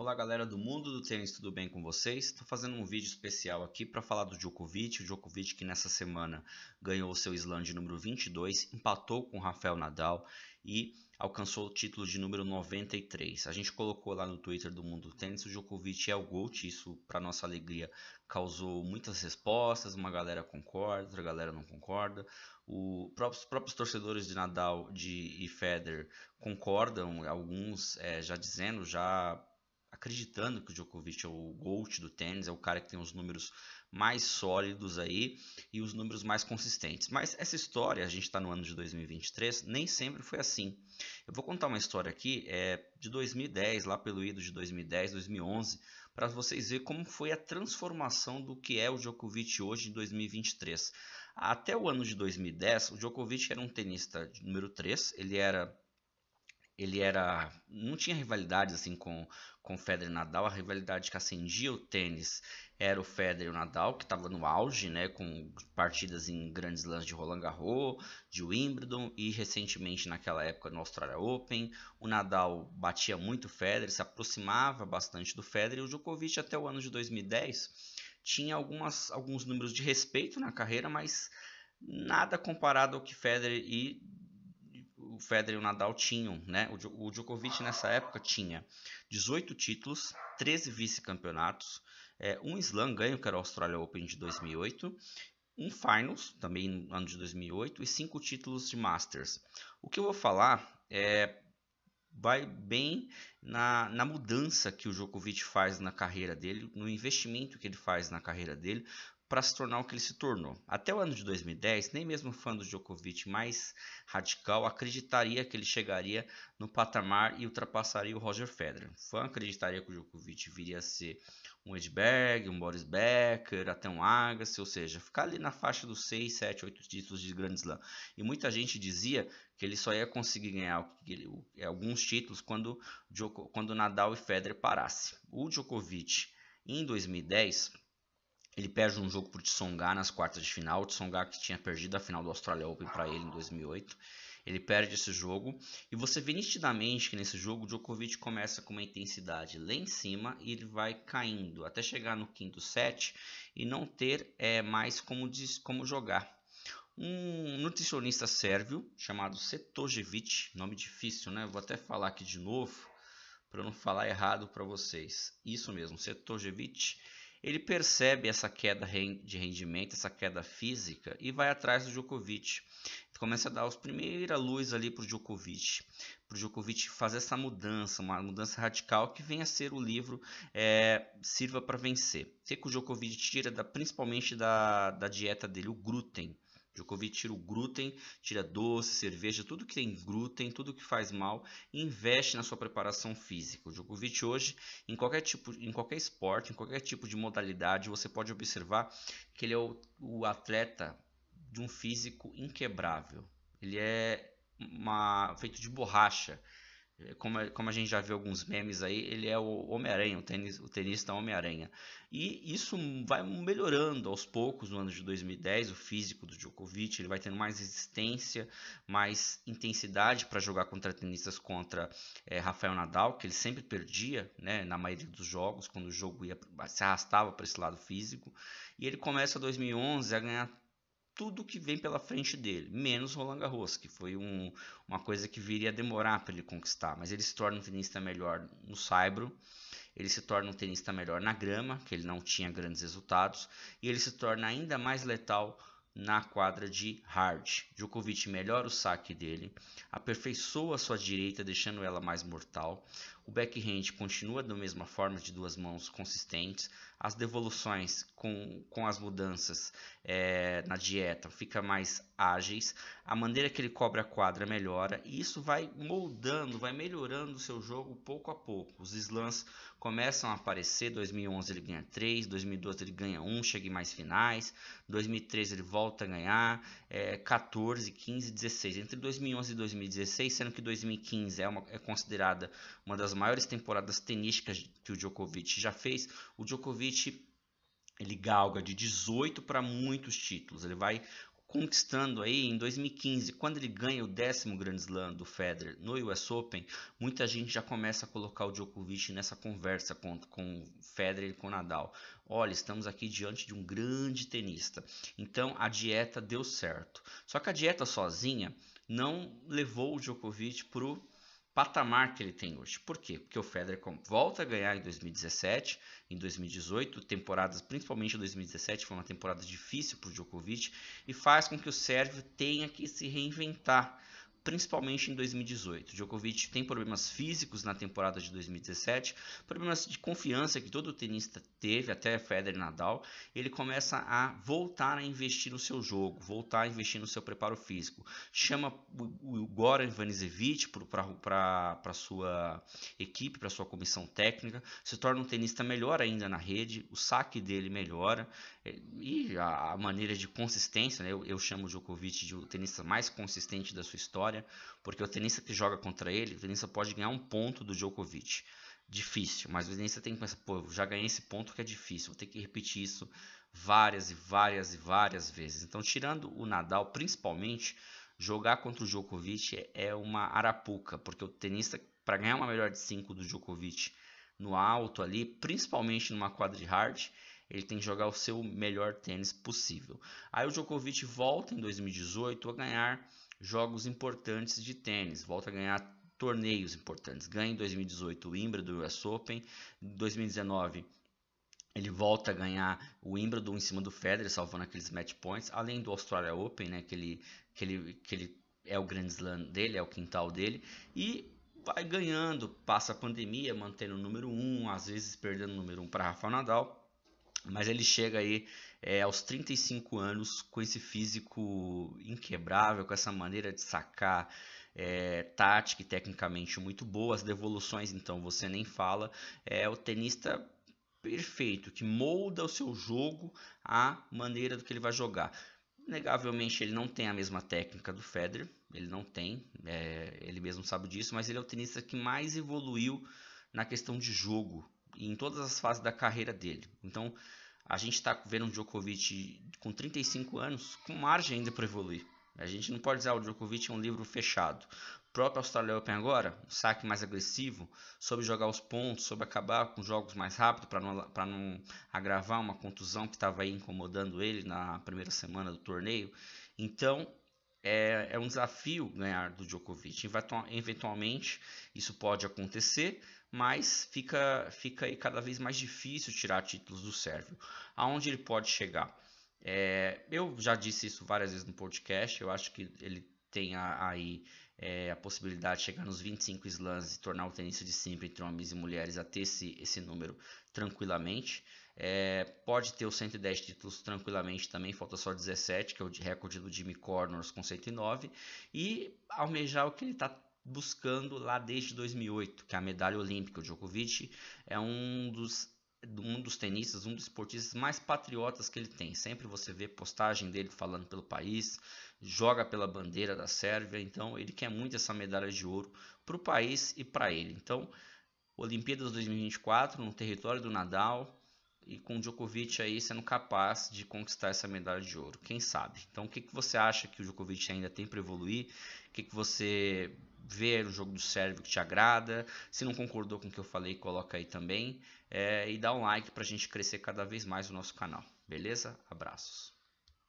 Olá galera do mundo do tênis, tudo bem com vocês? Estou fazendo um vídeo especial aqui para falar do Djokovic, o Djokovic que nessa semana ganhou o seu slam de número 22, empatou com o Rafael Nadal e alcançou o título de número 93. A gente colocou lá no Twitter do Mundo do Tênis, o Djokovic é o GOAT, isso para nossa alegria causou muitas respostas, uma galera concorda, outra galera não concorda. O, próprios, próprios torcedores de Nadal de, e Federer concordam, alguns é, já dizendo, já acreditando que o Djokovic é o GOAT do tênis, é o cara que tem os números mais sólidos aí e os números mais consistentes. Mas essa história, a gente está no ano de 2023, nem sempre foi assim. Eu vou contar uma história aqui é, de 2010, lá pelo ido de 2010, 2011, para vocês verem como foi a transformação do que é o Djokovic hoje em 2023. Até o ano de 2010, o Djokovic era um tenista número 3, ele era ele era não tinha rivalidade assim com com Federer e Nadal. A rivalidade que acendia o tênis era o Federer e o Nadal que estava no auge né com partidas em grandes lãs de Roland Garros de Wimbledon e recentemente naquela época no Australia Open. O Nadal batia muito o Federer se aproximava bastante do Federer e o Djokovic até o ano de 2010 tinha algumas alguns números de respeito na carreira mas nada comparado ao que Federer e o Federer e o Nadal tinham, né? O Djokovic nessa época tinha 18 títulos, 13 vice-campeonatos, é, um slam ganho, que era o Australia Open de 2008, um Finals, também no ano de 2008, e cinco títulos de Masters. O que eu vou falar é vai bem na, na mudança que o Djokovic faz na carreira dele, no investimento que ele faz na carreira dele, para se tornar o que ele se tornou. Até o ano de 2010, nem mesmo fã do Djokovic mais radical acreditaria que ele chegaria no patamar e ultrapassaria o Roger Federer. Fã acreditaria que o Djokovic viria a ser um Edberg, um Boris Becker, até um Agassi, ou seja, ficar ali na faixa dos 6, 7, 8 títulos de Grand Slam. E muita gente dizia que ele só ia conseguir ganhar alguns títulos quando, quando Nadal e Federer parassem. O Djokovic, em 2010 ele perde um jogo para Tsonga nas quartas de final. Tsonga que tinha perdido a final do Australia Open para ele em 2008. Ele perde esse jogo e você vê nitidamente que nesse jogo o Djokovic começa com uma intensidade lá em cima e ele vai caindo até chegar no quinto set e não ter é, mais como, diz, como jogar. Um nutricionista sérvio chamado Setojevic, nome difícil, né? Vou até falar aqui de novo para não falar errado para vocês. Isso mesmo, Setojevic ele percebe essa queda de rendimento, essa queda física e vai atrás do Djokovic. Começa a dar os primeira luz ali para o Djokovic, para o Djokovic fazer essa mudança, uma mudança radical que venha a ser o livro é, Sirva para Vencer. O que o Djokovic tira da, principalmente da, da dieta dele? O glúten. Djokovic tira o glúten, tira doce, cerveja, tudo que tem glúten, tudo que faz mal e investe na sua preparação física. O Djokovic hoje, em qualquer tipo, em qualquer esporte, em qualquer tipo de modalidade, você pode observar que ele é o, o atleta de um físico inquebrável. Ele é uma, feito de borracha. Como, como a gente já viu alguns memes aí, ele é o Homem-Aranha, o, tenis, o tenista Homem-Aranha. E isso vai melhorando aos poucos no ano de 2010, o físico do Djokovic, ele vai tendo mais resistência, mais intensidade para jogar contra tenistas contra é, Rafael Nadal, que ele sempre perdia né, na maioria dos jogos, quando o jogo ia, se arrastava para esse lado físico. E ele começa 2011 a ganhar tudo que vem pela frente dele, menos Roland Garros, que foi um, uma coisa que viria a demorar para ele conquistar, mas ele se torna um tenista melhor no saibro, ele se torna um tenista melhor na grama, que ele não tinha grandes resultados, e ele se torna ainda mais letal na quadra de hard. Djokovic melhora o saque dele, aperfeiçoa sua direita, deixando ela mais mortal. O backhand continua da mesma forma, de duas mãos consistentes. As devoluções com, com as mudanças é, na dieta fica mais ágeis. A maneira que ele cobre a quadra melhora. E isso vai moldando, vai melhorando o seu jogo pouco a pouco. Os slams começam a aparecer. 2011 ele ganha 3, 2012 ele ganha 1, chega em mais finais. 2013 ele volta a ganhar é, 14, 15, 16. Entre 2011 e 2016, sendo que 2015 é, uma, é considerada uma das maiores temporadas tenísticas que o Djokovic já fez, o Djokovic ele galga de 18 para muitos títulos. Ele vai conquistando aí em 2015, quando ele ganha o décimo Grand Slam do Federer no US Open, muita gente já começa a colocar o Djokovic nessa conversa com, com Federer e com Nadal. Olha, estamos aqui diante de um grande tenista. Então a dieta deu certo. Só que a dieta sozinha não levou o Djokovic para o patamar que ele tem hoje. Por quê? Porque o Federer volta a ganhar em 2017, em 2018, temporadas, principalmente 2017, foi uma temporada difícil para o Djokovic e faz com que o sérvio tenha que se reinventar principalmente em 2018. Djokovic tem problemas físicos na temporada de 2017, problemas de confiança que todo tenista teve, até Federer Nadal. Ele começa a voltar a investir no seu jogo, voltar a investir no seu preparo físico. Chama o Goran Ivanisevic para sua equipe, para sua comissão técnica, se torna um tenista melhor ainda na rede, o saque dele melhora e a, maneira de consistência, né? eu, eu chamo o Djokovic de o tenista mais consistente da sua história, porque o tenista que joga contra ele, o tenista pode ganhar um ponto do Djokovic. Difícil, mas o tenista tem que pensar, pô, já ganhei esse ponto que é difícil, vou ter que repetir isso várias e várias e várias vezes. Então, tirando o Nadal, principalmente, jogar contra o Djokovic é uma arapuca, porque o tenista, para ganhar uma melhor de 5 do Djokovic no alto ali, principalmente numa quadra de hard, ele tem que jogar o seu melhor tênis possível. Aí o Djokovic volta em 2018 a ganhar jogos importantes de tênis, volta a ganhar torneios importantes. Ganha em 2018 o Wimbledon US Open, em 2019 ele volta a ganhar o Wimbledon em cima do Federer, salvando aqueles match points, além do Australia Open, né, que ele, que ele, que ele é o Grand Slam dele, é o quintal dele, e vai ganhando, passa a pandemia, mantendo o número 1, um, às vezes perdendo o número 1 um para Rafa Nadal, mas ele chega aí é, aos 35 anos com esse físico inquebrável, com essa maneira de sacar é, tática e tecnicamente muito boa. As devoluções, então, você nem fala. É o tenista perfeito, que molda o seu jogo à maneira do que ele vai jogar. Negavelmente ele não tem a mesma técnica do Federer, ele não tem, é, ele mesmo sabe disso, mas ele é o tenista que mais evoluiu na questão de jogo, em todas as fases da carreira dele. Então, a gente está vendo um Djokovic com 35 anos, com margem ainda para evoluir. A gente não pode dizer ah, o Djokovic é um livro fechado. O próprio Australia Open agora, um saque mais agressivo, sobre jogar os pontos, sobre acabar com jogos mais rápido para não, não agravar uma contusão que estava incomodando ele na primeira semana do torneio. Então, é, é um desafio ganhar do Djokovic. Eventualmente, isso pode acontecer, mas fica, fica aí cada vez mais difícil tirar títulos do Sérvio. Aonde ele pode chegar? É, eu já disse isso várias vezes no podcast, eu acho que ele tem aí é, a possibilidade de chegar nos 25 slams e tornar o tenista de sempre entre homens e mulheres a ter esse, esse número tranquilamente. É, pode ter os 110 títulos tranquilamente também, falta só 17, que é o recorde do Jimmy Connors com 109, e almejar o que ele está buscando lá desde 2008, que é a medalha olímpica. O Djokovic é um dos um dos tenistas, um dos esportistas mais patriotas que ele tem. Sempre você vê postagem dele falando pelo país, joga pela bandeira da Sérvia, então ele quer muito essa medalha de ouro para o país e para ele. Então, Olimpíadas 2024 no território do Nadal e com Djokovic aí sendo capaz de conquistar essa medalha de ouro, quem sabe? Então, o que, que você acha que o Djokovic ainda tem para evoluir? O que, que você ver o jogo do Sérvio que te agrada. Se não concordou com o que eu falei, coloca aí também. É, e dá um like para a gente crescer cada vez mais o nosso canal. Beleza? Abraços.